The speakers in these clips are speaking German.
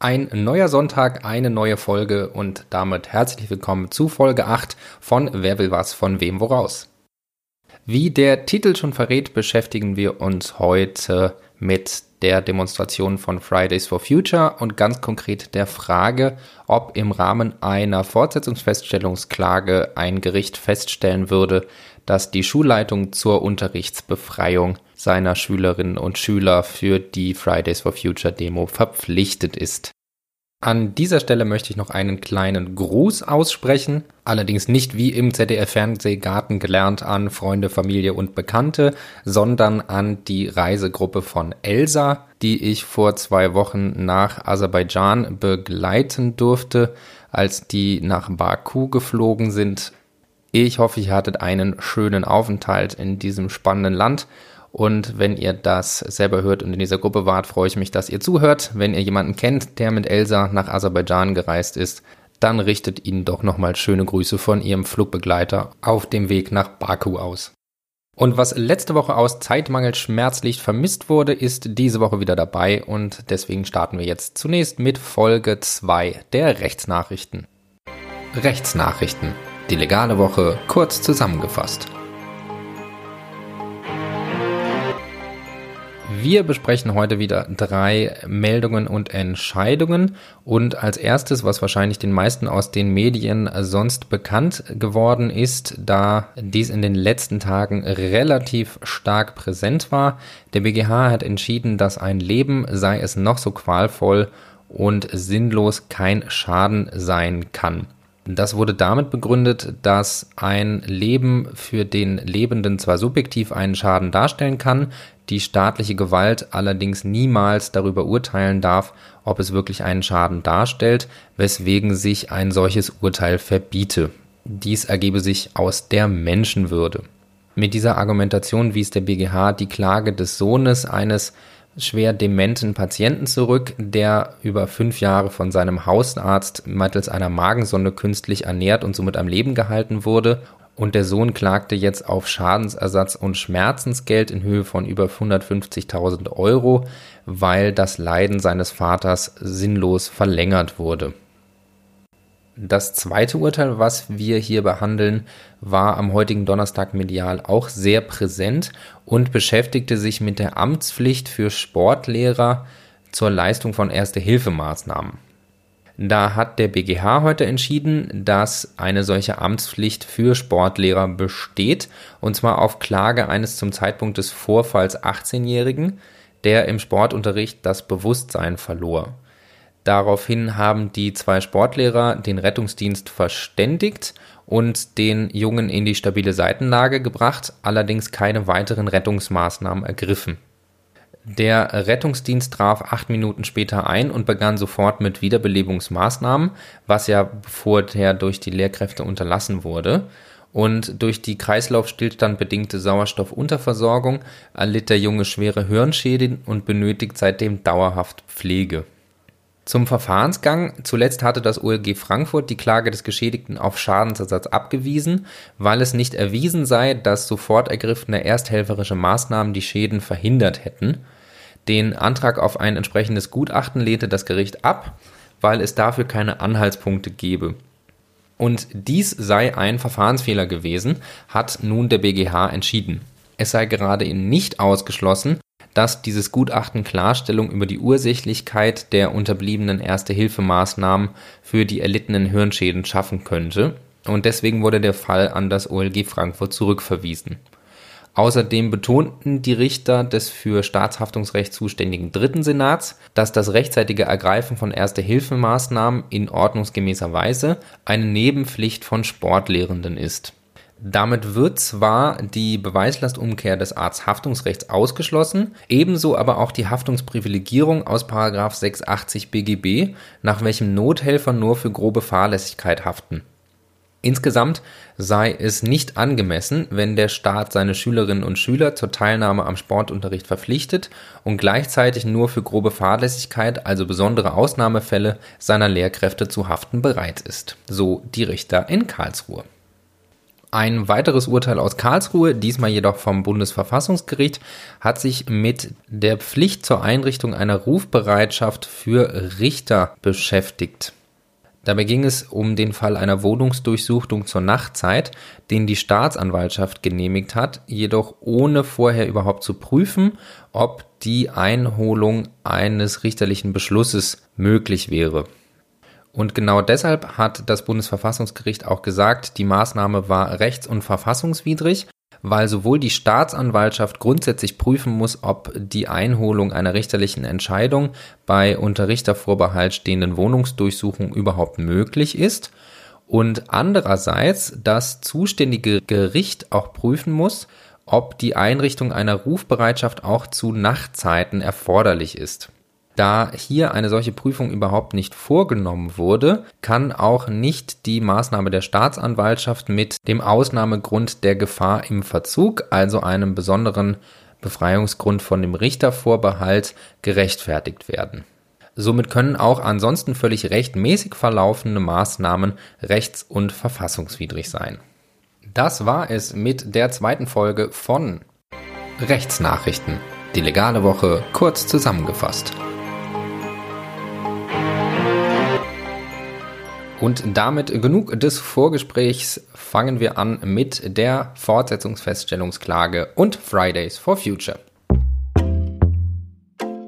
Ein neuer Sonntag, eine neue Folge und damit herzlich willkommen zu Folge 8 von Wer will was von wem woraus. Wie der Titel schon verrät, beschäftigen wir uns heute mit der Demonstration von Fridays for Future und ganz konkret der Frage, ob im Rahmen einer Fortsetzungsfeststellungsklage ein Gericht feststellen würde, dass die Schulleitung zur Unterrichtsbefreiung seiner Schülerinnen und Schüler für die Fridays for Future Demo verpflichtet ist. An dieser Stelle möchte ich noch einen kleinen Gruß aussprechen, allerdings nicht wie im ZDF Fernsehgarten gelernt an Freunde, Familie und Bekannte, sondern an die Reisegruppe von Elsa, die ich vor zwei Wochen nach Aserbaidschan begleiten durfte, als die nach Baku geflogen sind. Ich hoffe, ihr hattet einen schönen Aufenthalt in diesem spannenden Land und wenn ihr das selber hört und in dieser Gruppe wart, freue ich mich, dass ihr zuhört. Wenn ihr jemanden kennt, der mit Elsa nach Aserbaidschan gereist ist, dann richtet ihnen doch nochmal schöne Grüße von ihrem Flugbegleiter auf dem Weg nach Baku aus. Und was letzte Woche aus Zeitmangel schmerzlich vermisst wurde, ist diese Woche wieder dabei und deswegen starten wir jetzt zunächst mit Folge 2 der Rechtsnachrichten. Rechtsnachrichten. Die legale Woche kurz zusammengefasst. Wir besprechen heute wieder drei Meldungen und Entscheidungen. Und als erstes, was wahrscheinlich den meisten aus den Medien sonst bekannt geworden ist, da dies in den letzten Tagen relativ stark präsent war. Der BGH hat entschieden, dass ein Leben, sei es noch so qualvoll und sinnlos, kein Schaden sein kann. Das wurde damit begründet, dass ein Leben für den Lebenden zwar subjektiv einen Schaden darstellen kann, die staatliche Gewalt allerdings niemals darüber urteilen darf, ob es wirklich einen Schaden darstellt, weswegen sich ein solches Urteil verbiete. Dies ergebe sich aus der Menschenwürde. Mit dieser Argumentation wies der BGH die Klage des Sohnes eines schwer dementen Patienten zurück, der über fünf Jahre von seinem Hausarzt mittels einer Magensonde künstlich ernährt und somit am Leben gehalten wurde. Und der Sohn klagte jetzt auf Schadensersatz und Schmerzensgeld in Höhe von über 150.000 Euro, weil das Leiden seines Vaters sinnlos verlängert wurde. Das zweite Urteil, was wir hier behandeln, war am heutigen Donnerstag medial auch sehr präsent und beschäftigte sich mit der Amtspflicht für Sportlehrer zur Leistung von Erste-Hilfemaßnahmen. Da hat der BGH heute entschieden, dass eine solche Amtspflicht für Sportlehrer besteht, und zwar auf Klage eines zum Zeitpunkt des Vorfalls 18-Jährigen, der im Sportunterricht das Bewusstsein verlor. Daraufhin haben die zwei Sportlehrer den Rettungsdienst verständigt und den Jungen in die stabile Seitenlage gebracht, allerdings keine weiteren Rettungsmaßnahmen ergriffen. Der Rettungsdienst traf acht Minuten später ein und begann sofort mit Wiederbelebungsmaßnahmen, was ja vorher durch die Lehrkräfte unterlassen wurde. Und durch die Kreislaufstillstand bedingte Sauerstoffunterversorgung erlitt der Junge schwere Hirnschäden und benötigt seitdem dauerhaft Pflege. Zum Verfahrensgang. Zuletzt hatte das OLG Frankfurt die Klage des Geschädigten auf Schadensersatz abgewiesen, weil es nicht erwiesen sei, dass sofort ergriffene ersthelferische Maßnahmen die Schäden verhindert hätten. Den Antrag auf ein entsprechendes Gutachten lehnte das Gericht ab, weil es dafür keine Anhaltspunkte gebe. Und dies sei ein Verfahrensfehler gewesen, hat nun der BGH entschieden. Es sei gerade nicht ausgeschlossen, dass dieses Gutachten Klarstellung über die Ursächlichkeit der unterbliebenen Erste-Hilfemaßnahmen für die erlittenen Hirnschäden schaffen könnte, und deswegen wurde der Fall an das OLG Frankfurt zurückverwiesen. Außerdem betonten die Richter des für Staatshaftungsrecht zuständigen Dritten Senats, dass das rechtzeitige Ergreifen von Erste-Hilfemaßnahmen in ordnungsgemäßer Weise eine Nebenpflicht von Sportlehrenden ist damit wird zwar die Beweislastumkehr des Arzthaftungsrechts ausgeschlossen, ebenso aber auch die Haftungsprivilegierung aus 680 BGB, nach welchem Nothelfer nur für grobe Fahrlässigkeit haften. Insgesamt sei es nicht angemessen, wenn der Staat seine Schülerinnen und Schüler zur Teilnahme am Sportunterricht verpflichtet und gleichzeitig nur für grobe Fahrlässigkeit, also besondere Ausnahmefälle, seiner Lehrkräfte zu haften bereit ist. So die Richter in Karlsruhe. Ein weiteres Urteil aus Karlsruhe, diesmal jedoch vom Bundesverfassungsgericht, hat sich mit der Pflicht zur Einrichtung einer Rufbereitschaft für Richter beschäftigt. Dabei ging es um den Fall einer Wohnungsdurchsuchung zur Nachtzeit, den die Staatsanwaltschaft genehmigt hat, jedoch ohne vorher überhaupt zu prüfen, ob die Einholung eines richterlichen Beschlusses möglich wäre. Und genau deshalb hat das Bundesverfassungsgericht auch gesagt, die Maßnahme war rechts- und verfassungswidrig weil sowohl die Staatsanwaltschaft grundsätzlich prüfen muss, ob die Einholung einer richterlichen Entscheidung bei unter Richtervorbehalt stehenden Wohnungsdurchsuchungen überhaupt möglich ist und andererseits das zuständige Gericht auch prüfen muss, ob die Einrichtung einer Rufbereitschaft auch zu Nachtzeiten erforderlich ist. Da hier eine solche Prüfung überhaupt nicht vorgenommen wurde, kann auch nicht die Maßnahme der Staatsanwaltschaft mit dem Ausnahmegrund der Gefahr im Verzug, also einem besonderen Befreiungsgrund von dem Richtervorbehalt, gerechtfertigt werden. Somit können auch ansonsten völlig rechtmäßig verlaufende Maßnahmen rechts- und verfassungswidrig sein. Das war es mit der zweiten Folge von Rechtsnachrichten. Die legale Woche kurz zusammengefasst. Und damit genug des Vorgesprächs fangen wir an mit der Fortsetzungsfeststellungsklage und Fridays for Future.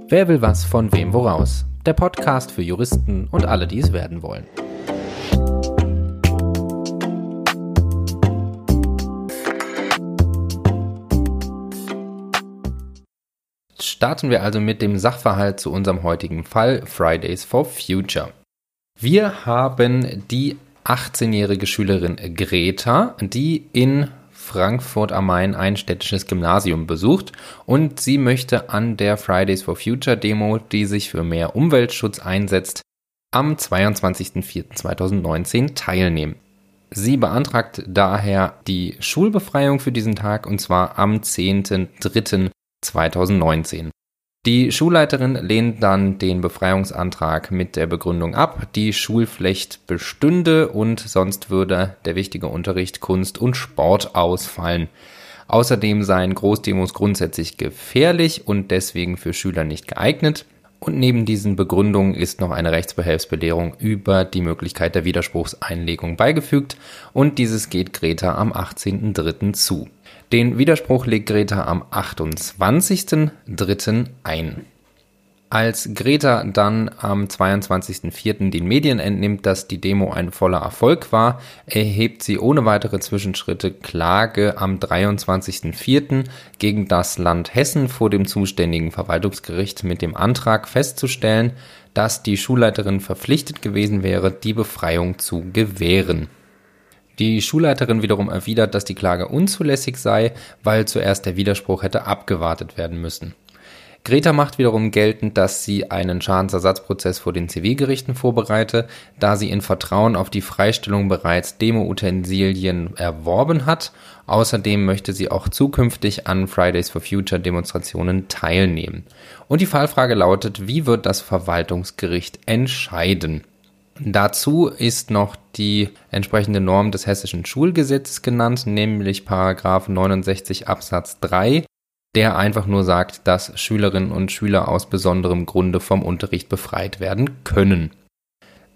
Wer will was von wem woraus? Der Podcast für Juristen und alle, die es werden wollen. Starten wir also mit dem Sachverhalt zu unserem heutigen Fall Fridays for Future. Wir haben die 18-jährige Schülerin Greta, die in Frankfurt am Main ein städtisches Gymnasium besucht und sie möchte an der Fridays for Future Demo, die sich für mehr Umweltschutz einsetzt, am 22.04.2019 teilnehmen. Sie beantragt daher die Schulbefreiung für diesen Tag und zwar am 10.03.2019. Die Schulleiterin lehnt dann den Befreiungsantrag mit der Begründung ab, die Schulpflicht bestünde und sonst würde der wichtige Unterricht Kunst und Sport ausfallen. Außerdem seien Großdemos grundsätzlich gefährlich und deswegen für Schüler nicht geeignet. Und neben diesen Begründungen ist noch eine Rechtsbehelfsbelehrung über die Möglichkeit der Widerspruchseinlegung beigefügt und dieses geht Greta am 18.03. zu. Den Widerspruch legt Greta am 28.03. ein. Als Greta dann am 22.04. den Medien entnimmt, dass die Demo ein voller Erfolg war, erhebt sie ohne weitere Zwischenschritte Klage am 23.04. gegen das Land Hessen vor dem zuständigen Verwaltungsgericht mit dem Antrag festzustellen, dass die Schulleiterin verpflichtet gewesen wäre, die Befreiung zu gewähren. Die Schulleiterin wiederum erwidert, dass die Klage unzulässig sei, weil zuerst der Widerspruch hätte abgewartet werden müssen. Greta macht wiederum geltend, dass sie einen Schadensersatzprozess vor den Zivilgerichten vorbereite, da sie in Vertrauen auf die Freistellung bereits Demo-Utensilien erworben hat. Außerdem möchte sie auch zukünftig an Fridays for Future Demonstrationen teilnehmen. Und die Fallfrage lautet, wie wird das Verwaltungsgericht entscheiden? Dazu ist noch die entsprechende Norm des hessischen Schulgesetzes genannt, nämlich Paragraph 69 Absatz 3, der einfach nur sagt, dass Schülerinnen und Schüler aus besonderem Grunde vom Unterricht befreit werden können.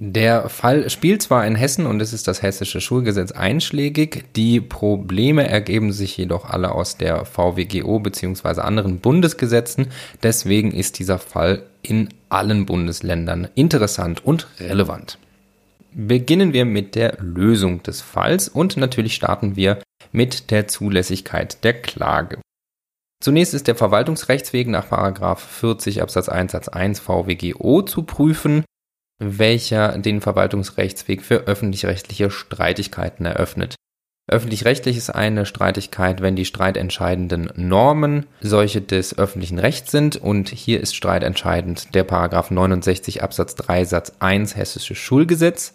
Der Fall spielt zwar in Hessen und es ist das hessische Schulgesetz einschlägig, die Probleme ergeben sich jedoch alle aus der VWGO bzw. anderen Bundesgesetzen, deswegen ist dieser Fall in allen Bundesländern interessant und relevant. Beginnen wir mit der Lösung des Falls und natürlich starten wir mit der Zulässigkeit der Klage. Zunächst ist der Verwaltungsrechtsweg nach 40 Absatz 1 Satz 1 VWGO zu prüfen welcher den Verwaltungsrechtsweg für öffentlich-rechtliche Streitigkeiten eröffnet. Öffentlich-rechtlich ist eine Streitigkeit, wenn die streitentscheidenden Normen solche des öffentlichen Rechts sind und hier ist streitentscheidend der Paragraph 69 Absatz 3 Satz 1 Hessisches Schulgesetz,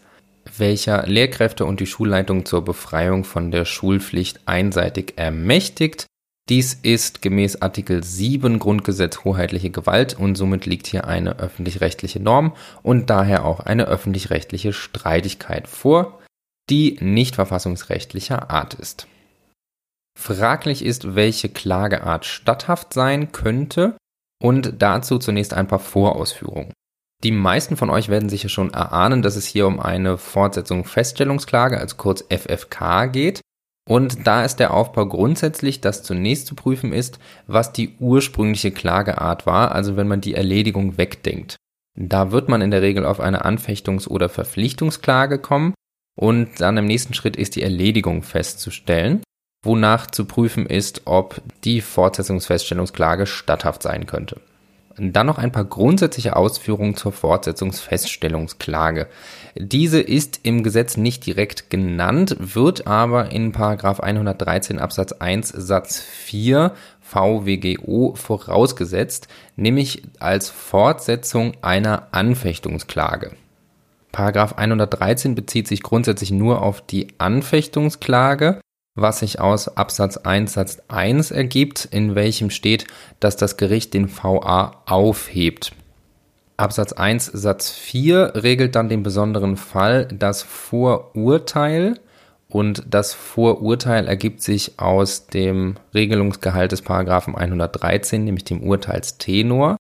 welcher Lehrkräfte und die Schulleitung zur Befreiung von der Schulpflicht einseitig ermächtigt dies ist gemäß Artikel 7 Grundgesetz hoheitliche Gewalt und somit liegt hier eine öffentlich-rechtliche Norm und daher auch eine öffentlich-rechtliche Streitigkeit vor. die nicht verfassungsrechtlicher Art ist. Fraglich ist, welche Klageart statthaft sein könnte und dazu zunächst ein paar Vorausführungen. Die meisten von euch werden sicher schon erahnen, dass es hier um eine Fortsetzung Feststellungsklage, also kurz FFK geht. Und da ist der Aufbau grundsätzlich, dass zunächst zu prüfen ist, was die ursprüngliche Klageart war, also wenn man die Erledigung wegdenkt. Da wird man in der Regel auf eine Anfechtungs- oder Verpflichtungsklage kommen und dann im nächsten Schritt ist die Erledigung festzustellen, wonach zu prüfen ist, ob die Fortsetzungsfeststellungsklage statthaft sein könnte. Dann noch ein paar grundsätzliche Ausführungen zur Fortsetzungsfeststellungsklage. Diese ist im Gesetz nicht direkt genannt, wird aber in 113 Absatz 1 Satz 4 VWGO vorausgesetzt, nämlich als Fortsetzung einer Anfechtungsklage. Paragraph 113 bezieht sich grundsätzlich nur auf die Anfechtungsklage was sich aus Absatz 1 Satz 1 ergibt, in welchem steht, dass das Gericht den VA aufhebt. Absatz 1 Satz 4 regelt dann den besonderen Fall das Vorurteil und das Vorurteil ergibt sich aus dem Regelungsgehalt des Paragraphen 113, nämlich dem Urteilstenor.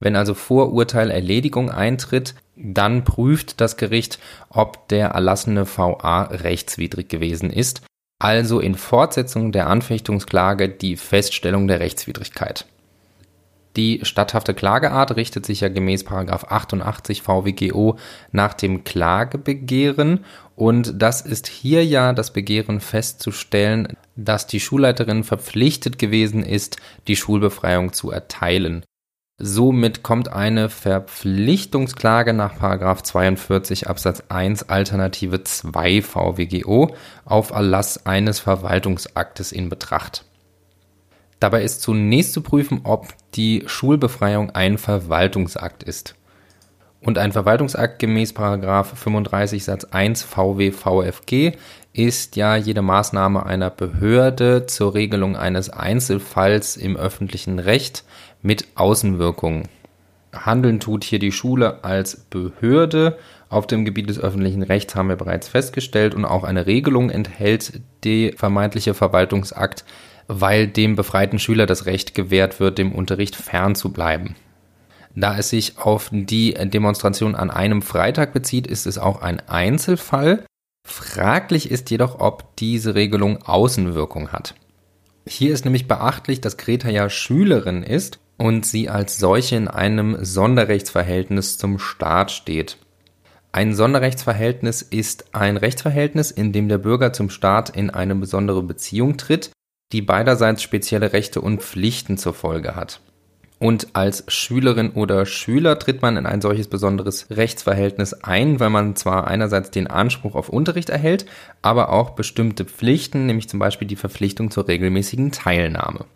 Wenn also Vorurteil Erledigung eintritt, dann prüft das Gericht, ob der erlassene VA rechtswidrig gewesen ist also in Fortsetzung der Anfechtungsklage die Feststellung der Rechtswidrigkeit. Die statthafte Klageart richtet sich ja gemäß 88 VWGO nach dem Klagebegehren und das ist hier ja das Begehren festzustellen, dass die Schulleiterin verpflichtet gewesen ist, die Schulbefreiung zu erteilen. Somit kommt eine Verpflichtungsklage nach 42 Absatz 1 Alternative 2 VWGO auf Erlass eines Verwaltungsaktes in Betracht. Dabei ist zunächst zu prüfen, ob die Schulbefreiung ein Verwaltungsakt ist. Und ein Verwaltungsakt gemäß 35 Satz 1 VW VFG ist ja jede Maßnahme einer Behörde zur Regelung eines Einzelfalls im öffentlichen Recht mit Außenwirkungen. Handeln tut hier die Schule als Behörde. Auf dem Gebiet des öffentlichen Rechts haben wir bereits festgestellt und auch eine Regelung enthält die vermeintliche Verwaltungsakt, weil dem befreiten Schüler das Recht gewährt wird, dem Unterricht fernzubleiben. Da es sich auf die Demonstration an einem Freitag bezieht, ist es auch ein Einzelfall. Fraglich ist jedoch, ob diese Regelung Außenwirkung hat. Hier ist nämlich beachtlich, dass Greta ja Schülerin ist und sie als solche in einem Sonderrechtsverhältnis zum Staat steht. Ein Sonderrechtsverhältnis ist ein Rechtsverhältnis, in dem der Bürger zum Staat in eine besondere Beziehung tritt, die beiderseits spezielle Rechte und Pflichten zur Folge hat. Und als Schülerin oder Schüler tritt man in ein solches besonderes Rechtsverhältnis ein, weil man zwar einerseits den Anspruch auf Unterricht erhält, aber auch bestimmte Pflichten, nämlich zum Beispiel die Verpflichtung zur regelmäßigen Teilnahme.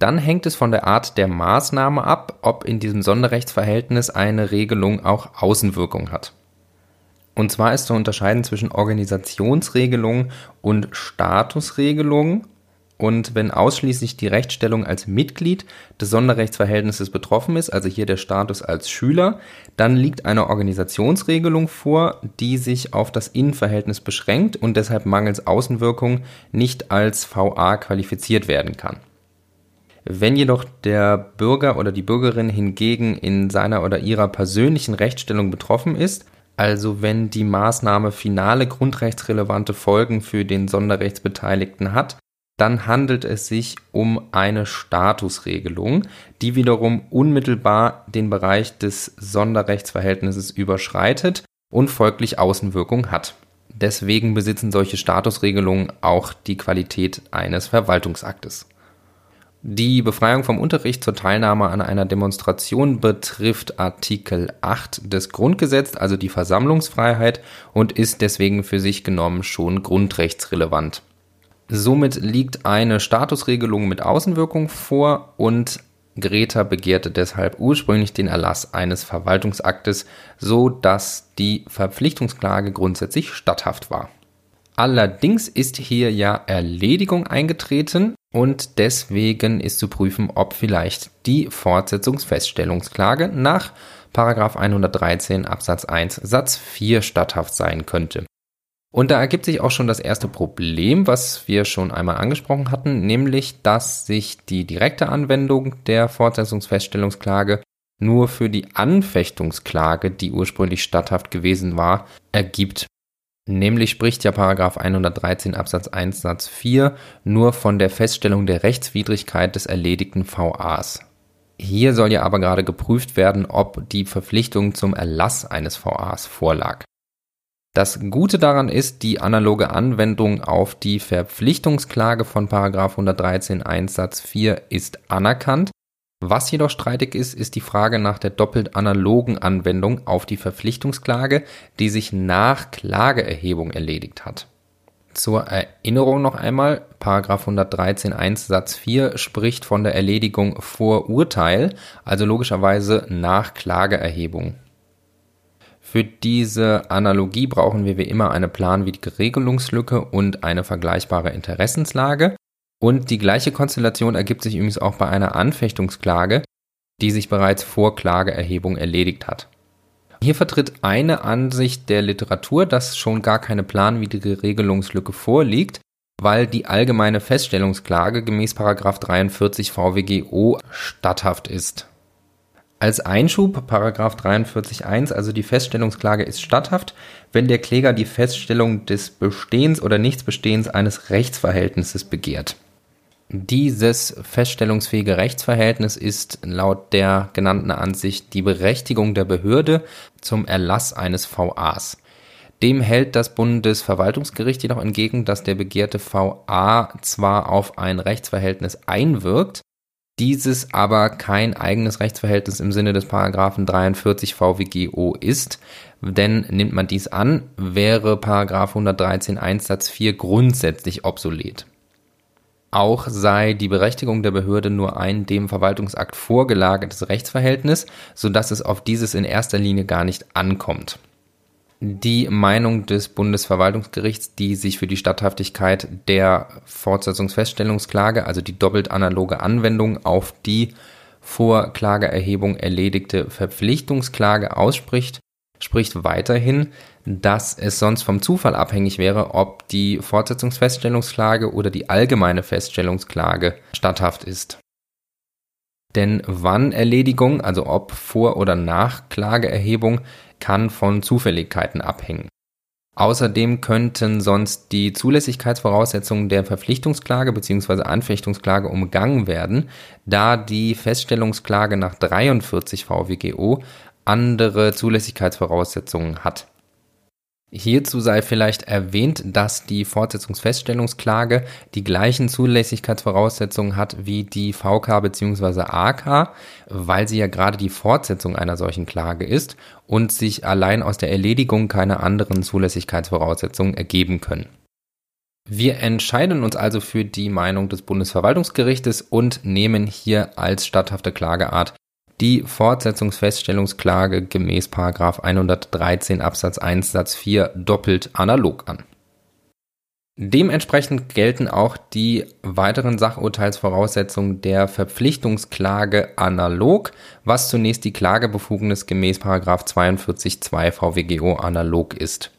Dann hängt es von der Art der Maßnahme ab, ob in diesem Sonderrechtsverhältnis eine Regelung auch Außenwirkung hat. Und zwar ist zu unterscheiden zwischen Organisationsregelung und Statusregelung. Und wenn ausschließlich die Rechtsstellung als Mitglied des Sonderrechtsverhältnisses betroffen ist, also hier der Status als Schüler, dann liegt eine Organisationsregelung vor, die sich auf das Innenverhältnis beschränkt und deshalb mangels Außenwirkung nicht als VA qualifiziert werden kann. Wenn jedoch der Bürger oder die Bürgerin hingegen in seiner oder ihrer persönlichen Rechtsstellung betroffen ist, also wenn die Maßnahme finale grundrechtsrelevante Folgen für den Sonderrechtsbeteiligten hat, dann handelt es sich um eine Statusregelung, die wiederum unmittelbar den Bereich des Sonderrechtsverhältnisses überschreitet und folglich Außenwirkung hat. Deswegen besitzen solche Statusregelungen auch die Qualität eines Verwaltungsaktes. Die Befreiung vom Unterricht zur Teilnahme an einer Demonstration betrifft Artikel 8 des Grundgesetzes, also die Versammlungsfreiheit, und ist deswegen für sich genommen schon grundrechtsrelevant. Somit liegt eine Statusregelung mit Außenwirkung vor und Greta begehrte deshalb ursprünglich den Erlass eines Verwaltungsaktes, so dass die Verpflichtungsklage grundsätzlich statthaft war. Allerdings ist hier ja Erledigung eingetreten und deswegen ist zu prüfen, ob vielleicht die Fortsetzungsfeststellungsklage nach 113 Absatz 1 Satz 4 statthaft sein könnte. Und da ergibt sich auch schon das erste Problem, was wir schon einmal angesprochen hatten, nämlich, dass sich die direkte Anwendung der Fortsetzungsfeststellungsklage nur für die Anfechtungsklage, die ursprünglich statthaft gewesen war, ergibt. Nämlich spricht ja Paragraph 113 Absatz 1 Satz 4 nur von der Feststellung der Rechtswidrigkeit des erledigten VAs. Hier soll ja aber gerade geprüft werden, ob die Verpflichtung zum Erlass eines VAs vorlag. Das Gute daran ist, die analoge Anwendung auf die Verpflichtungsklage von 113 1 Satz 4 ist anerkannt. Was jedoch streitig ist, ist die Frage nach der doppelt analogen Anwendung auf die Verpflichtungsklage, die sich nach Klageerhebung erledigt hat. Zur Erinnerung noch einmal, 113 1 Satz 4 spricht von der Erledigung vor Urteil, also logischerweise nach Klageerhebung. Für diese Analogie brauchen wir wie immer eine planwidrige Regelungslücke und eine vergleichbare Interessenslage. Und die gleiche Konstellation ergibt sich übrigens auch bei einer Anfechtungsklage, die sich bereits vor Klageerhebung erledigt hat. Hier vertritt eine Ansicht der Literatur, dass schon gar keine planwidrige Regelungslücke vorliegt, weil die allgemeine Feststellungsklage gemäß 43 VWGO statthaft ist. Als Einschub, Paragraph 43.1, also die Feststellungsklage ist statthaft, wenn der Kläger die Feststellung des Bestehens oder Nichtsbestehens eines Rechtsverhältnisses begehrt. Dieses feststellungsfähige Rechtsverhältnis ist laut der genannten Ansicht die Berechtigung der Behörde zum Erlass eines VAs. Dem hält das Bundesverwaltungsgericht jedoch entgegen, dass der begehrte VA zwar auf ein Rechtsverhältnis einwirkt, dieses aber kein eigenes Rechtsverhältnis im Sinne des Paragraphen 43 VWGO ist, denn nimmt man dies an, wäre Paragraph 113 1 Satz 4 grundsätzlich obsolet. Auch sei die Berechtigung der Behörde nur ein dem Verwaltungsakt vorgelagertes Rechtsverhältnis, so dass es auf dieses in erster Linie gar nicht ankommt. Die Meinung des Bundesverwaltungsgerichts, die sich für die Statthaftigkeit der Fortsetzungsfeststellungsklage, also die doppelt analoge Anwendung auf die vor Klageerhebung erledigte Verpflichtungsklage ausspricht, spricht weiterhin, dass es sonst vom Zufall abhängig wäre, ob die Fortsetzungsfeststellungsklage oder die allgemeine Feststellungsklage statthaft ist. Denn wann Erledigung, also ob vor oder nach Klageerhebung, kann von Zufälligkeiten abhängen. Außerdem könnten sonst die Zulässigkeitsvoraussetzungen der Verpflichtungsklage bzw. Anfechtungsklage umgangen werden, da die Feststellungsklage nach 43 VWGO andere Zulässigkeitsvoraussetzungen hat. Hierzu sei vielleicht erwähnt, dass die Fortsetzungsfeststellungsklage die gleichen Zulässigkeitsvoraussetzungen hat wie die VK bzw. AK, weil sie ja gerade die Fortsetzung einer solchen Klage ist und sich allein aus der Erledigung keine anderen Zulässigkeitsvoraussetzungen ergeben können. Wir entscheiden uns also für die Meinung des Bundesverwaltungsgerichtes und nehmen hier als statthafte Klageart die Fortsetzungsfeststellungsklage gemäß 113 Absatz 1 Satz 4 doppelt analog an. Dementsprechend gelten auch die weiteren Sachurteilsvoraussetzungen der Verpflichtungsklage analog, was zunächst die Klagebefugnis gemäß 42.2 VWGO analog ist.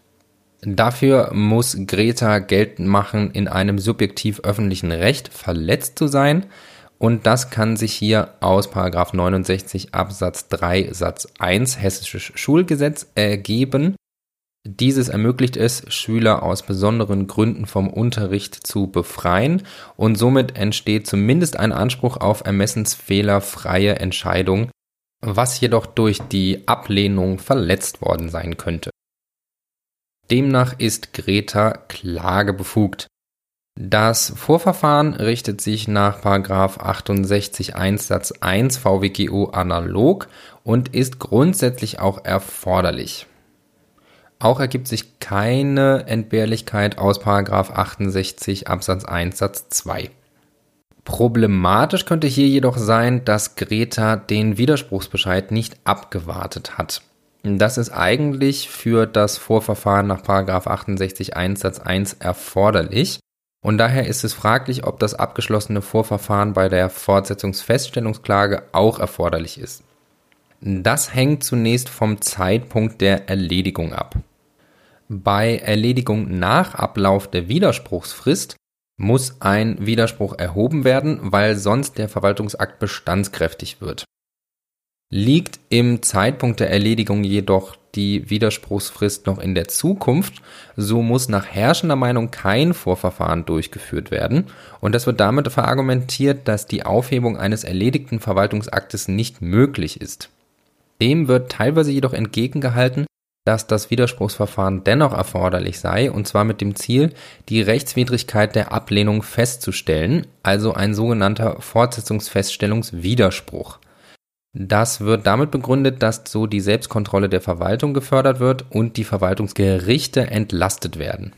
Dafür muss Greta geltend machen, in einem subjektiv öffentlichen Recht verletzt zu sein, und das kann sich hier aus 69 Absatz 3 Satz 1 Hessisches Schulgesetz ergeben. Dieses ermöglicht es, Schüler aus besonderen Gründen vom Unterricht zu befreien und somit entsteht zumindest ein Anspruch auf ermessensfehlerfreie Entscheidung, was jedoch durch die Ablehnung verletzt worden sein könnte. Demnach ist Greta klagebefugt. Das Vorverfahren richtet sich nach 68 1 Satz 1 VWGO analog und ist grundsätzlich auch erforderlich. Auch ergibt sich keine Entbehrlichkeit aus 68 Absatz 1 Satz 2. Problematisch könnte hier jedoch sein, dass Greta den Widerspruchsbescheid nicht abgewartet hat. Das ist eigentlich für das Vorverfahren nach 68 1 Satz 1 erforderlich. Und daher ist es fraglich, ob das abgeschlossene Vorverfahren bei der Fortsetzungsfeststellungsklage auch erforderlich ist. Das hängt zunächst vom Zeitpunkt der Erledigung ab. Bei Erledigung nach Ablauf der Widerspruchsfrist muss ein Widerspruch erhoben werden, weil sonst der Verwaltungsakt bestandskräftig wird. Liegt im Zeitpunkt der Erledigung jedoch die Widerspruchsfrist noch in der Zukunft, so muss nach herrschender Meinung kein Vorverfahren durchgeführt werden und das wird damit verargumentiert, dass die Aufhebung eines erledigten Verwaltungsaktes nicht möglich ist. Dem wird teilweise jedoch entgegengehalten, dass das Widerspruchsverfahren dennoch erforderlich sei, und zwar mit dem Ziel, die Rechtswidrigkeit der Ablehnung festzustellen, also ein sogenannter Fortsetzungsfeststellungswiderspruch. Das wird damit begründet, dass so die Selbstkontrolle der Verwaltung gefördert wird und die Verwaltungsgerichte entlastet werden.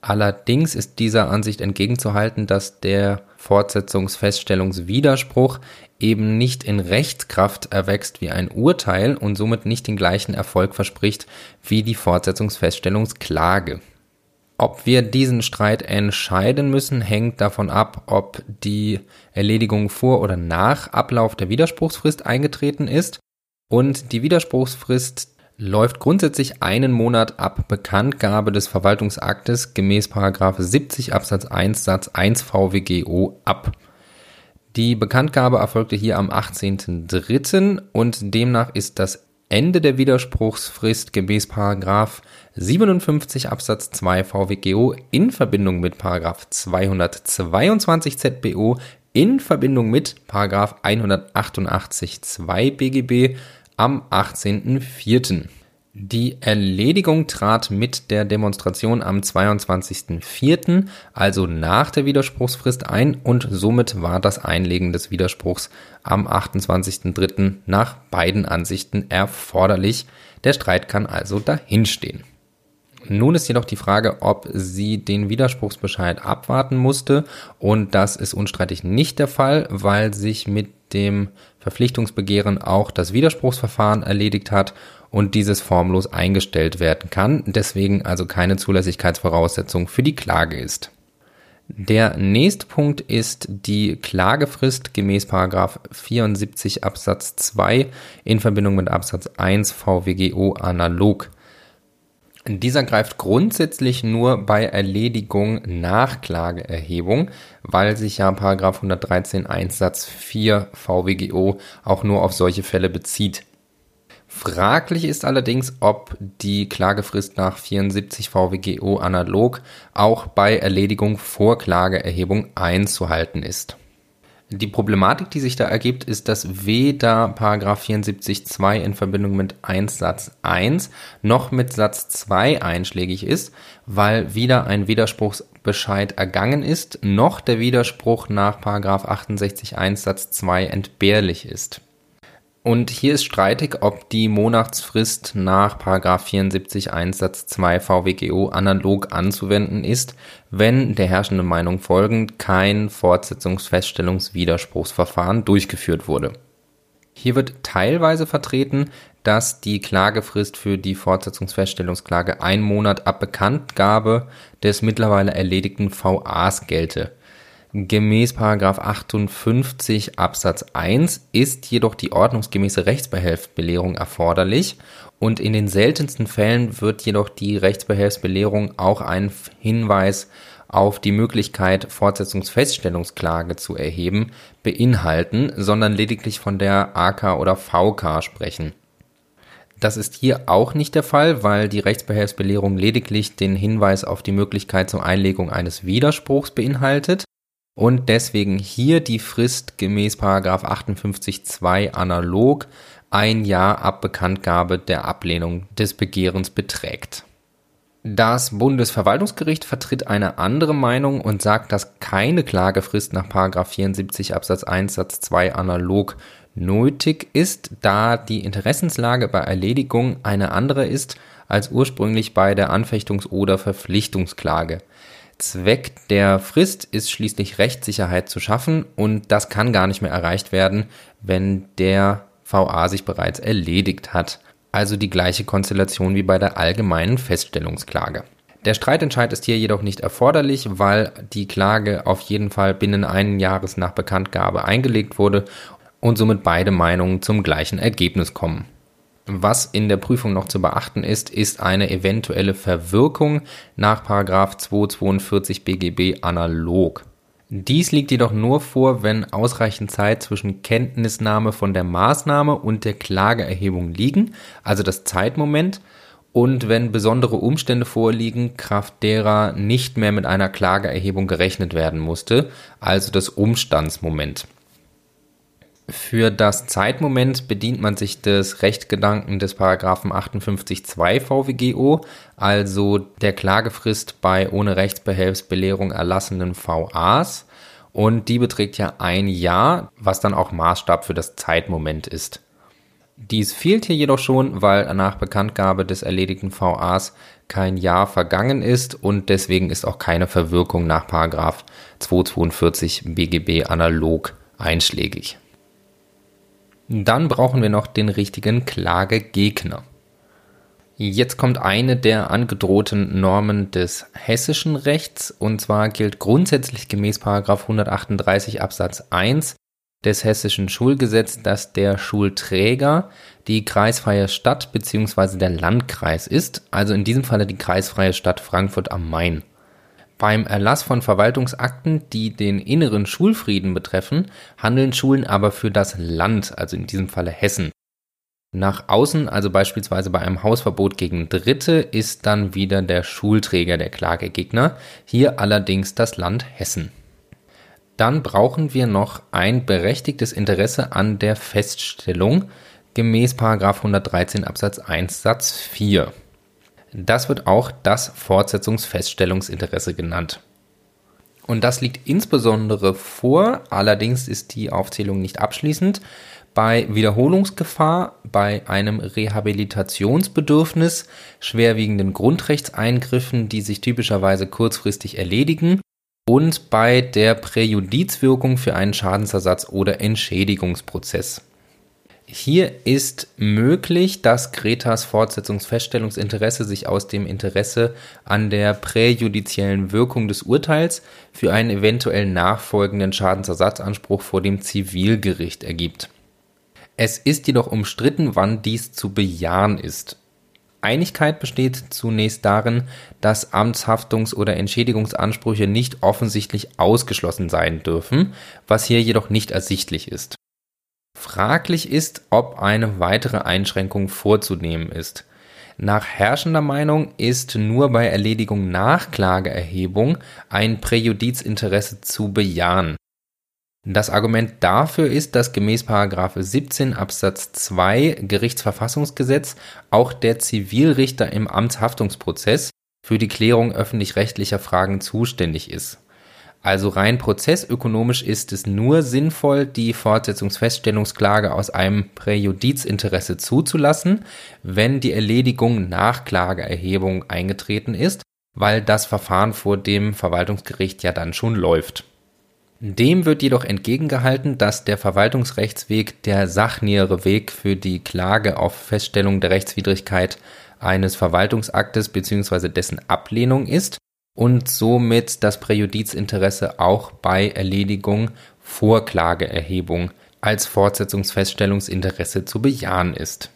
Allerdings ist dieser Ansicht entgegenzuhalten, dass der Fortsetzungsfeststellungswiderspruch eben nicht in Rechtskraft erwächst wie ein Urteil und somit nicht den gleichen Erfolg verspricht wie die Fortsetzungsfeststellungsklage. Ob wir diesen Streit entscheiden müssen, hängt davon ab, ob die Erledigung vor oder nach Ablauf der Widerspruchsfrist eingetreten ist. Und die Widerspruchsfrist läuft grundsätzlich einen Monat ab Bekanntgabe des Verwaltungsaktes gemäß 70 Absatz 1 Satz 1 VWGO ab. Die Bekanntgabe erfolgte hier am 18.03. und demnach ist das Ende der Widerspruchsfrist gemäß Paragraph 57 Absatz 2 VWGO in Verbindung mit Paragraph 222 ZBO in Verbindung mit Paragraph 188 2 BGB am 18.04. Die Erledigung trat mit der Demonstration am 22.04., also nach der Widerspruchsfrist ein und somit war das Einlegen des Widerspruchs am 28.03. nach beiden Ansichten erforderlich. Der Streit kann also dahinstehen. Nun ist jedoch die Frage, ob sie den Widerspruchsbescheid abwarten musste und das ist unstreitig nicht der Fall, weil sich mit dem Verpflichtungsbegehren auch das Widerspruchsverfahren erledigt hat und dieses formlos eingestellt werden kann, deswegen also keine Zulässigkeitsvoraussetzung für die Klage ist. Der nächste Punkt ist die Klagefrist gemäß 74 Absatz 2 in Verbindung mit Absatz 1 VWGO analog. Dieser greift grundsätzlich nur bei Erledigung nach Klageerhebung, weil sich ja 113 1 Satz 4 VWGO auch nur auf solche Fälle bezieht. Fraglich ist allerdings, ob die Klagefrist nach 74 VWGO analog auch bei Erledigung vor Klageerhebung einzuhalten ist. Die Problematik, die sich da ergibt, ist, dass weder 74.2 in Verbindung mit 1 Satz 1 noch mit Satz 2 einschlägig ist, weil wieder ein Widerspruchsbescheid ergangen ist, noch der Widerspruch nach 68.1 Satz 2 entbehrlich ist. Und hier ist streitig, ob die Monatsfrist nach 74 Satz 2 VWGO analog anzuwenden ist, wenn der herrschenden Meinung folgend kein Fortsetzungsfeststellungswiderspruchsverfahren durchgeführt wurde. Hier wird teilweise vertreten, dass die Klagefrist für die Fortsetzungsfeststellungsklage ein Monat ab Bekanntgabe des mittlerweile erledigten VAs gelte. Gemäß 58 Absatz 1 ist jedoch die ordnungsgemäße Rechtsbehelfsbelehrung erforderlich und in den seltensten Fällen wird jedoch die Rechtsbehelfsbelehrung auch einen Hinweis auf die Möglichkeit, Fortsetzungsfeststellungsklage zu erheben, beinhalten, sondern lediglich von der AK oder VK sprechen. Das ist hier auch nicht der Fall, weil die Rechtsbehelfsbelehrung lediglich den Hinweis auf die Möglichkeit zur Einlegung eines Widerspruchs beinhaltet und deswegen hier die Frist gemäß 58.2 analog ein Jahr ab Bekanntgabe der Ablehnung des Begehrens beträgt. Das Bundesverwaltungsgericht vertritt eine andere Meinung und sagt, dass keine Klagefrist nach 74 Absatz 1 Satz 2 analog nötig ist, da die Interessenslage bei Erledigung eine andere ist als ursprünglich bei der Anfechtungs- oder Verpflichtungsklage. Zweck der Frist ist schließlich Rechtssicherheit zu schaffen und das kann gar nicht mehr erreicht werden, wenn der VA sich bereits erledigt hat. Also die gleiche Konstellation wie bei der allgemeinen Feststellungsklage. Der Streitentscheid ist hier jedoch nicht erforderlich, weil die Klage auf jeden Fall binnen einen Jahres nach Bekanntgabe eingelegt wurde und somit beide Meinungen zum gleichen Ergebnis kommen. Was in der Prüfung noch zu beachten ist, ist eine eventuelle Verwirkung nach 242 BGB analog. Dies liegt jedoch nur vor, wenn ausreichend Zeit zwischen Kenntnisnahme von der Maßnahme und der Klageerhebung liegen, also das Zeitmoment, und wenn besondere Umstände vorliegen, kraft derer nicht mehr mit einer Klageerhebung gerechnet werden musste, also das Umstandsmoment. Für das Zeitmoment bedient man sich des Rechtgedanken des Paragraphen 58.2 VWGO, also der Klagefrist bei ohne Rechtsbehelfsbelehrung erlassenen VAs. Und die beträgt ja ein Jahr, was dann auch Maßstab für das Zeitmoment ist. Dies fehlt hier jedoch schon, weil nach Bekanntgabe des erledigten VAs kein Jahr vergangen ist und deswegen ist auch keine Verwirkung nach Paragraph 242 BGB analog einschlägig. Dann brauchen wir noch den richtigen Klagegegner. Jetzt kommt eine der angedrohten Normen des hessischen Rechts und zwar gilt grundsätzlich gemäß 138 Absatz 1 des hessischen Schulgesetzes, dass der Schulträger die kreisfreie Stadt bzw. der Landkreis ist, also in diesem Falle die kreisfreie Stadt Frankfurt am Main. Beim Erlass von Verwaltungsakten, die den inneren Schulfrieden betreffen, handeln Schulen aber für das Land, also in diesem Falle Hessen. Nach außen, also beispielsweise bei einem Hausverbot gegen Dritte, ist dann wieder der Schulträger der Klagegegner, hier allerdings das Land Hessen. Dann brauchen wir noch ein berechtigtes Interesse an der Feststellung gemäß 113 Absatz 1 Satz 4. Das wird auch das Fortsetzungsfeststellungsinteresse genannt. Und das liegt insbesondere vor, allerdings ist die Aufzählung nicht abschließend, bei Wiederholungsgefahr, bei einem Rehabilitationsbedürfnis, schwerwiegenden Grundrechtseingriffen, die sich typischerweise kurzfristig erledigen und bei der Präjudizwirkung für einen Schadensersatz oder Entschädigungsprozess. Hier ist möglich, dass Gretas Fortsetzungsfeststellungsinteresse sich aus dem Interesse an der präjudiziellen Wirkung des Urteils für einen eventuell nachfolgenden Schadensersatzanspruch vor dem Zivilgericht ergibt. Es ist jedoch umstritten, wann dies zu bejahen ist. Einigkeit besteht zunächst darin, dass Amtshaftungs- oder Entschädigungsansprüche nicht offensichtlich ausgeschlossen sein dürfen, was hier jedoch nicht ersichtlich ist. Fraglich ist, ob eine weitere Einschränkung vorzunehmen ist. Nach herrschender Meinung ist nur bei Erledigung nach Klageerhebung ein Präjudizinteresse zu bejahen. Das Argument dafür ist, dass gemäß 17 Absatz 2 Gerichtsverfassungsgesetz auch der Zivilrichter im Amtshaftungsprozess für die Klärung öffentlich-rechtlicher Fragen zuständig ist. Also rein prozessökonomisch ist es nur sinnvoll, die Fortsetzungsfeststellungsklage aus einem Präjudizinteresse zuzulassen, wenn die Erledigung nach Klageerhebung eingetreten ist, weil das Verfahren vor dem Verwaltungsgericht ja dann schon läuft. Dem wird jedoch entgegengehalten, dass der Verwaltungsrechtsweg der sachnähere Weg für die Klage auf Feststellung der Rechtswidrigkeit eines Verwaltungsaktes bzw. dessen Ablehnung ist und somit das Präjudizinteresse auch bei Erledigung vor Klageerhebung als Fortsetzungsfeststellungsinteresse zu bejahen ist.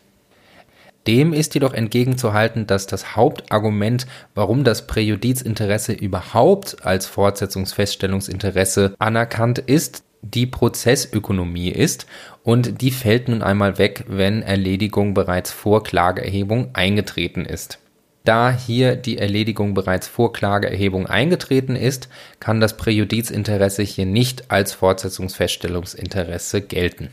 Dem ist jedoch entgegenzuhalten, dass das Hauptargument, warum das Präjudizinteresse überhaupt als Fortsetzungsfeststellungsinteresse anerkannt ist, die Prozessökonomie ist und die fällt nun einmal weg, wenn Erledigung bereits vor Klageerhebung eingetreten ist. Da hier die Erledigung bereits vor Klageerhebung eingetreten ist, kann das Präjudizinteresse hier nicht als Fortsetzungsfeststellungsinteresse gelten.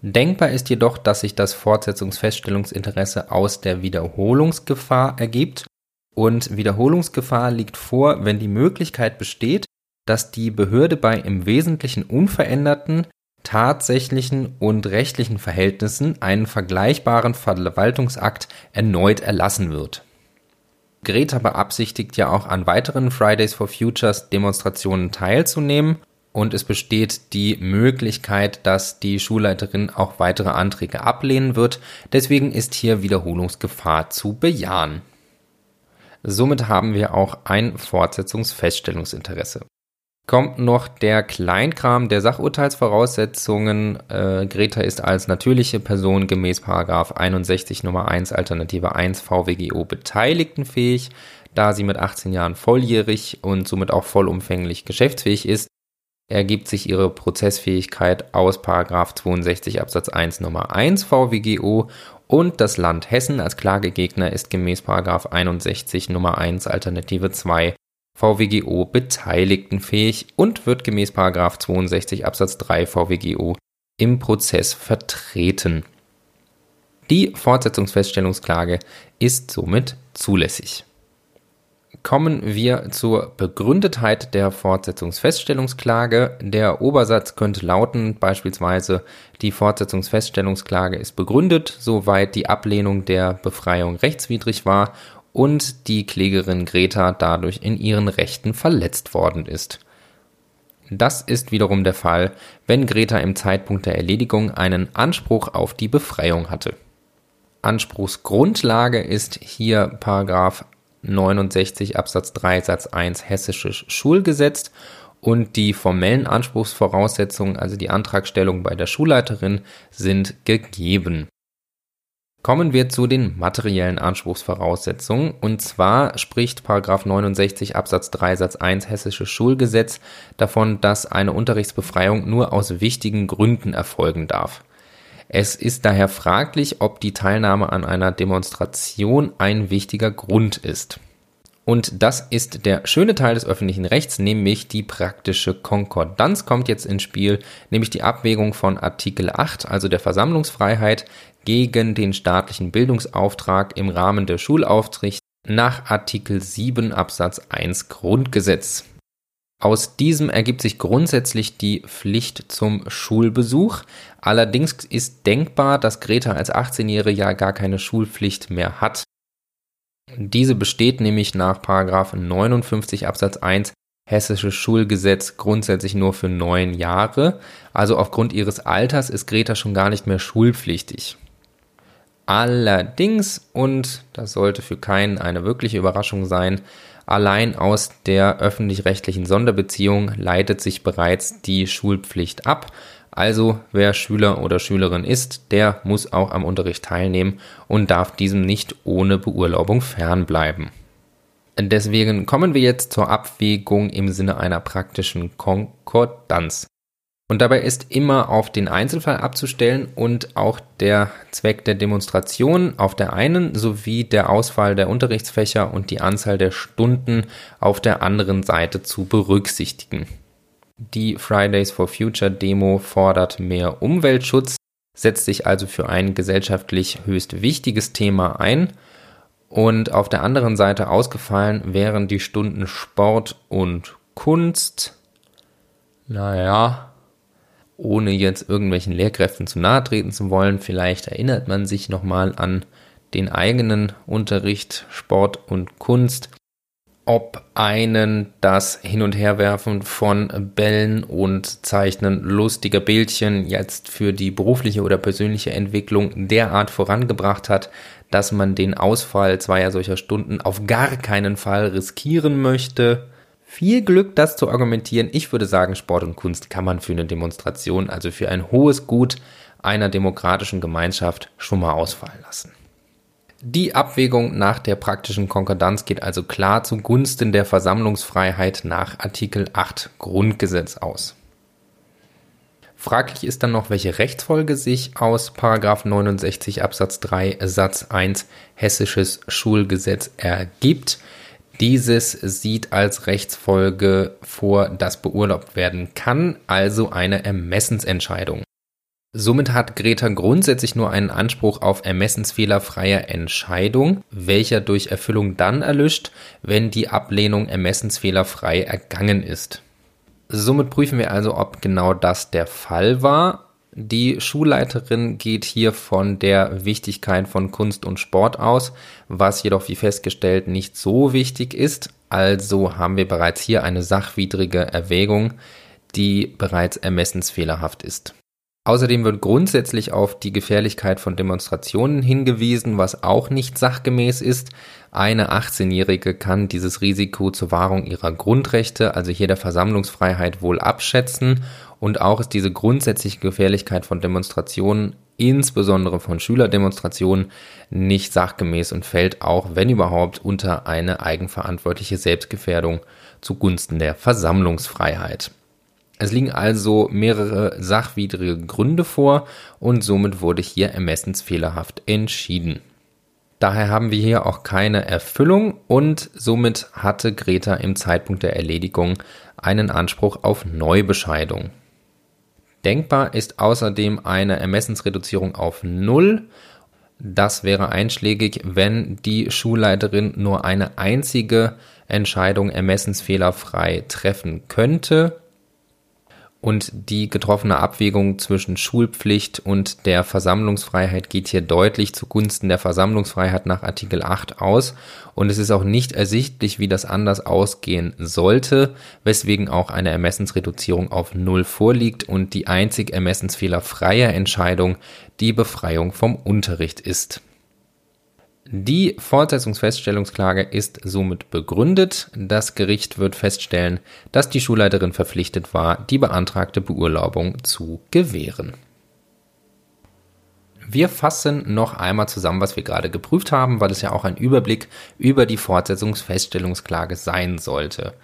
Denkbar ist jedoch, dass sich das Fortsetzungsfeststellungsinteresse aus der Wiederholungsgefahr ergibt und Wiederholungsgefahr liegt vor, wenn die Möglichkeit besteht, dass die Behörde bei im Wesentlichen unveränderten tatsächlichen und rechtlichen Verhältnissen einen vergleichbaren Verwaltungsakt erneut erlassen wird. Greta beabsichtigt ja auch an weiteren Fridays for Futures Demonstrationen teilzunehmen und es besteht die Möglichkeit, dass die Schulleiterin auch weitere Anträge ablehnen wird. Deswegen ist hier Wiederholungsgefahr zu bejahen. Somit haben wir auch ein Fortsetzungsfeststellungsinteresse. Kommt noch der Kleinkram der Sachurteilsvoraussetzungen. Äh, Greta ist als natürliche Person gemäß 61 Nummer 1 Alternative 1 VWGO beteiligtenfähig, da sie mit 18 Jahren volljährig und somit auch vollumfänglich geschäftsfähig ist. Ergibt sich ihre Prozessfähigkeit aus 62 Absatz 1 Nummer 1 VWGO und das Land Hessen als Klagegegner ist gemäß 61 Nummer 1 Alternative 2 VWGO beteiligtenfähig und wird gemäß 62 Absatz 3 VWGO im Prozess vertreten. Die Fortsetzungsfeststellungsklage ist somit zulässig. Kommen wir zur Begründetheit der Fortsetzungsfeststellungsklage. Der Obersatz könnte lauten beispielsweise, die Fortsetzungsfeststellungsklage ist begründet, soweit die Ablehnung der Befreiung rechtswidrig war und die Klägerin Greta dadurch in ihren Rechten verletzt worden ist. Das ist wiederum der Fall, wenn Greta im Zeitpunkt der Erledigung einen Anspruch auf die Befreiung hatte. Anspruchsgrundlage ist hier Paragraph 69 Absatz 3 Satz 1 Hessisches Schulgesetz und die formellen Anspruchsvoraussetzungen, also die Antragstellung bei der Schulleiterin, sind gegeben. Kommen wir zu den materiellen Anspruchsvoraussetzungen. Und zwar spricht 69 Absatz 3 Satz 1 Hessisches Schulgesetz davon, dass eine Unterrichtsbefreiung nur aus wichtigen Gründen erfolgen darf. Es ist daher fraglich, ob die Teilnahme an einer Demonstration ein wichtiger Grund ist. Und das ist der schöne Teil des öffentlichen Rechts, nämlich die praktische Konkordanz kommt jetzt ins Spiel, nämlich die Abwägung von Artikel 8, also der Versammlungsfreiheit, gegen den staatlichen Bildungsauftrag im Rahmen der Schulaufsicht nach Artikel 7 Absatz 1 Grundgesetz. Aus diesem ergibt sich grundsätzlich die Pflicht zum Schulbesuch. Allerdings ist denkbar, dass Greta als 18-Jährige ja gar keine Schulpflicht mehr hat. Diese besteht nämlich nach 59 Absatz 1 Hessisches Schulgesetz grundsätzlich nur für neun Jahre. Also aufgrund ihres Alters ist Greta schon gar nicht mehr schulpflichtig. Allerdings, und das sollte für keinen eine wirkliche Überraschung sein, allein aus der öffentlich-rechtlichen Sonderbeziehung leitet sich bereits die Schulpflicht ab. Also wer Schüler oder Schülerin ist, der muss auch am Unterricht teilnehmen und darf diesem nicht ohne Beurlaubung fernbleiben. Deswegen kommen wir jetzt zur Abwägung im Sinne einer praktischen Konkordanz. Und dabei ist immer auf den Einzelfall abzustellen und auch der Zweck der Demonstration auf der einen sowie der Auswahl der Unterrichtsfächer und die Anzahl der Stunden auf der anderen Seite zu berücksichtigen. Die Fridays for Future Demo fordert mehr Umweltschutz, setzt sich also für ein gesellschaftlich höchst wichtiges Thema ein und auf der anderen Seite ausgefallen wären die Stunden Sport und Kunst. Naja, ohne jetzt irgendwelchen Lehrkräften zu nahe treten zu wollen, vielleicht erinnert man sich nochmal an den eigenen Unterricht Sport und Kunst, ob einen das Hin- und Herwerfen von Bällen und Zeichnen lustiger Bildchen jetzt für die berufliche oder persönliche Entwicklung derart vorangebracht hat, dass man den Ausfall zweier solcher Stunden auf gar keinen Fall riskieren möchte viel Glück, das zu argumentieren. Ich würde sagen, Sport und Kunst kann man für eine Demonstration, also für ein hohes Gut einer demokratischen Gemeinschaft schon mal ausfallen lassen. Die Abwägung nach der praktischen Konkordanz geht also klar zugunsten der Versammlungsfreiheit nach Artikel 8 Grundgesetz aus. Fraglich ist dann noch, welche Rechtsfolge sich aus 69 Absatz 3 Satz 1 Hessisches Schulgesetz ergibt. Dieses sieht als Rechtsfolge vor, dass beurlaubt werden kann, also eine Ermessensentscheidung. Somit hat Greta grundsätzlich nur einen Anspruch auf ermessensfehlerfreie Entscheidung, welcher durch Erfüllung dann erlischt, wenn die Ablehnung ermessensfehlerfrei ergangen ist. Somit prüfen wir also, ob genau das der Fall war die Schulleiterin geht hier von der Wichtigkeit von Kunst und Sport aus, was jedoch wie festgestellt nicht so wichtig ist. Also haben wir bereits hier eine sachwidrige Erwägung, die bereits ermessensfehlerhaft ist. Außerdem wird grundsätzlich auf die Gefährlichkeit von Demonstrationen hingewiesen, was auch nicht sachgemäß ist. Eine 18-Jährige kann dieses Risiko zur Wahrung ihrer Grundrechte, also hier der Versammlungsfreiheit, wohl abschätzen. Und auch ist diese grundsätzliche Gefährlichkeit von Demonstrationen, insbesondere von Schülerdemonstrationen, nicht sachgemäß und fällt auch, wenn überhaupt, unter eine eigenverantwortliche Selbstgefährdung zugunsten der Versammlungsfreiheit. Es liegen also mehrere sachwidrige Gründe vor und somit wurde hier ermessensfehlerhaft entschieden. Daher haben wir hier auch keine Erfüllung und somit hatte Greta im Zeitpunkt der Erledigung einen Anspruch auf Neubescheidung. Denkbar ist außerdem eine Ermessensreduzierung auf Null. Das wäre einschlägig, wenn die Schulleiterin nur eine einzige Entscheidung ermessensfehlerfrei treffen könnte und die getroffene Abwägung zwischen Schulpflicht und der Versammlungsfreiheit geht hier deutlich zugunsten der Versammlungsfreiheit nach Artikel 8 aus. Und es ist auch nicht ersichtlich, wie das anders ausgehen sollte, weswegen auch eine Ermessensreduzierung auf Null vorliegt und die einzig ermessensfehlerfreie Entscheidung die Befreiung vom Unterricht ist. Die Fortsetzungsfeststellungsklage ist somit begründet. Das Gericht wird feststellen, dass die Schulleiterin verpflichtet war, die beantragte Beurlaubung zu gewähren. Wir fassen noch einmal zusammen, was wir gerade geprüft haben, weil es ja auch ein Überblick über die Fortsetzungsfeststellungsklage sein sollte.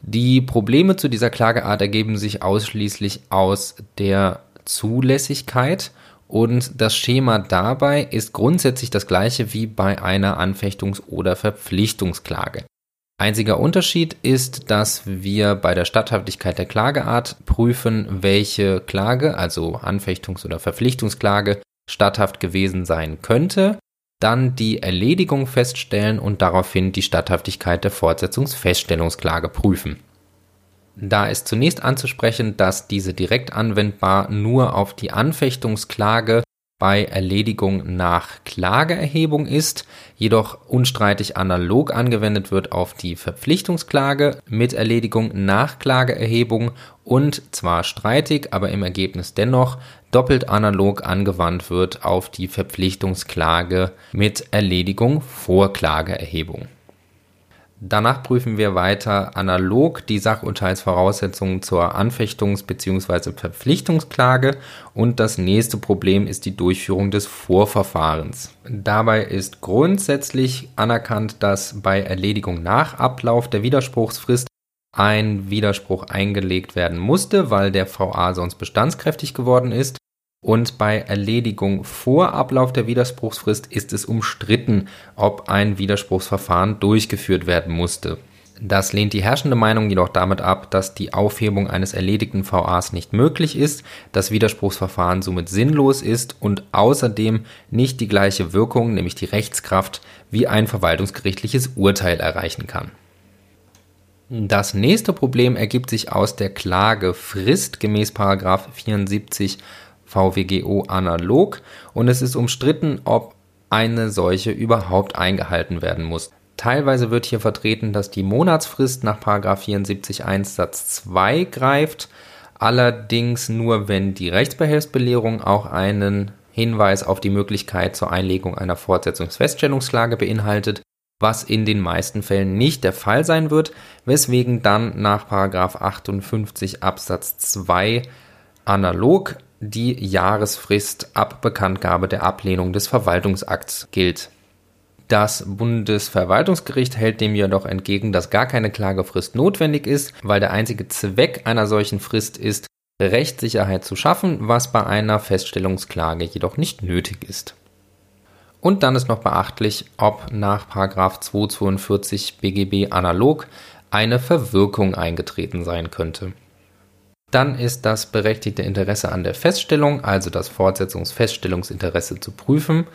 Die Probleme zu dieser Klageart ergeben sich ausschließlich aus der Zulässigkeit und das Schema dabei ist grundsätzlich das gleiche wie bei einer Anfechtungs- oder Verpflichtungsklage. Einziger Unterschied ist, dass wir bei der Statthaftigkeit der Klageart prüfen, welche Klage, also Anfechtungs- oder Verpflichtungsklage, statthaft gewesen sein könnte, dann die Erledigung feststellen und daraufhin die Statthaftigkeit der Fortsetzungsfeststellungsklage prüfen. Da ist zunächst anzusprechen, dass diese direkt anwendbar nur auf die Anfechtungsklage bei Erledigung nach Klageerhebung ist, jedoch unstreitig analog angewendet wird auf die Verpflichtungsklage mit Erledigung nach Klageerhebung und zwar streitig, aber im Ergebnis dennoch doppelt analog angewandt wird auf die Verpflichtungsklage mit Erledigung vor Klageerhebung. Danach prüfen wir weiter analog die Sachurteilsvoraussetzungen zur Anfechtungs- bzw. Verpflichtungsklage und das nächste Problem ist die Durchführung des Vorverfahrens. Dabei ist grundsätzlich anerkannt, dass bei Erledigung nach Ablauf der Widerspruchsfrist ein Widerspruch eingelegt werden musste, weil der VA sonst bestandskräftig geworden ist und bei Erledigung vor Ablauf der Widerspruchsfrist ist es umstritten, ob ein Widerspruchsverfahren durchgeführt werden musste. Das lehnt die herrschende Meinung jedoch damit ab, dass die Aufhebung eines erledigten VAs nicht möglich ist, das Widerspruchsverfahren somit sinnlos ist und außerdem nicht die gleiche Wirkung, nämlich die Rechtskraft, wie ein verwaltungsgerichtliches Urteil erreichen kann. Das nächste Problem ergibt sich aus der Klagefrist gemäß 74 VWGO analog und es ist umstritten, ob eine solche überhaupt eingehalten werden muss. Teilweise wird hier vertreten, dass die Monatsfrist nach 74.1 Satz 2 greift, allerdings nur wenn die Rechtsbehelfsbelehrung auch einen Hinweis auf die Möglichkeit zur Einlegung einer Fortsetzungsfeststellungsklage beinhaltet, was in den meisten Fällen nicht der Fall sein wird, weswegen dann nach 58 Absatz 2 analog die Jahresfrist ab Bekanntgabe der Ablehnung des Verwaltungsakts gilt. Das Bundesverwaltungsgericht hält dem jedoch entgegen, dass gar keine Klagefrist notwendig ist, weil der einzige Zweck einer solchen Frist ist, Rechtssicherheit zu schaffen, was bei einer Feststellungsklage jedoch nicht nötig ist. Und dann ist noch beachtlich, ob nach 242 BGB analog eine Verwirkung eingetreten sein könnte. Dann ist das berechtigte Interesse an der Feststellung, also das Fortsetzungsfeststellungsinteresse zu prüfen.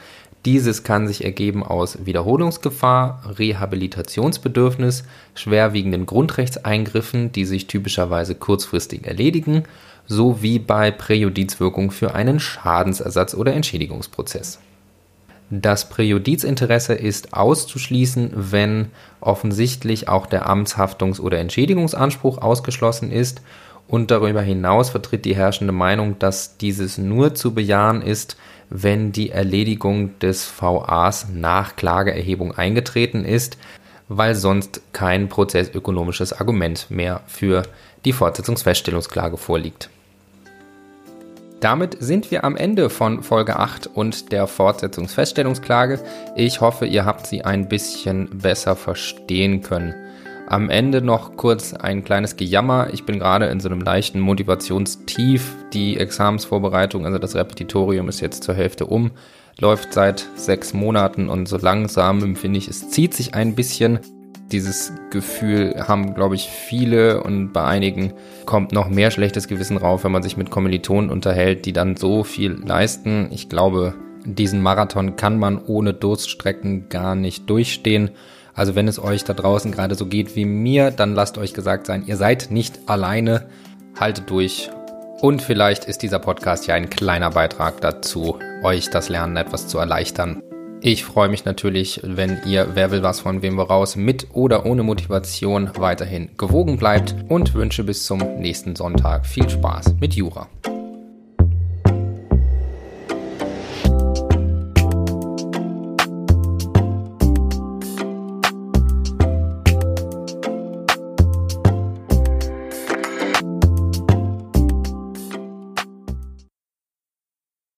Dieses kann sich ergeben aus Wiederholungsgefahr, Rehabilitationsbedürfnis, schwerwiegenden Grundrechtseingriffen, die sich typischerweise kurzfristig erledigen, sowie bei Präjudizwirkung für einen Schadensersatz oder Entschädigungsprozess. Das Präjudizinteresse ist auszuschließen, wenn offensichtlich auch der Amtshaftungs- oder Entschädigungsanspruch ausgeschlossen ist Und darüber hinaus vertritt die herrschende Meinung, dass dieses nur zu bejahen ist, wenn die Erledigung des VAs nach Klageerhebung eingetreten ist, weil sonst kein prozessökonomisches Argument mehr für die Fortsetzungsfeststellungsklage vorliegt. Damit sind wir am Ende von Folge 8 und der Fortsetzungsfeststellungsklage. Ich hoffe, ihr habt sie ein bisschen besser verstehen können. Am Ende noch kurz ein kleines Gejammer. Ich bin gerade in so einem leichten Motivationstief. Die Examensvorbereitung, also das Repetitorium ist jetzt zur Hälfte um, läuft seit sechs Monaten und so langsam empfinde ich, es zieht sich ein bisschen. Dieses Gefühl haben, glaube ich, viele und bei einigen kommt noch mehr schlechtes Gewissen rauf, wenn man sich mit Kommilitonen unterhält, die dann so viel leisten. Ich glaube, diesen Marathon kann man ohne Durststrecken gar nicht durchstehen. Also wenn es euch da draußen gerade so geht wie mir, dann lasst euch gesagt sein, ihr seid nicht alleine, haltet durch. Und vielleicht ist dieser Podcast ja ein kleiner Beitrag dazu, euch das Lernen etwas zu erleichtern. Ich freue mich natürlich, wenn ihr Wer will was von wem woraus mit oder ohne Motivation weiterhin gewogen bleibt und wünsche bis zum nächsten Sonntag viel Spaß mit Jura.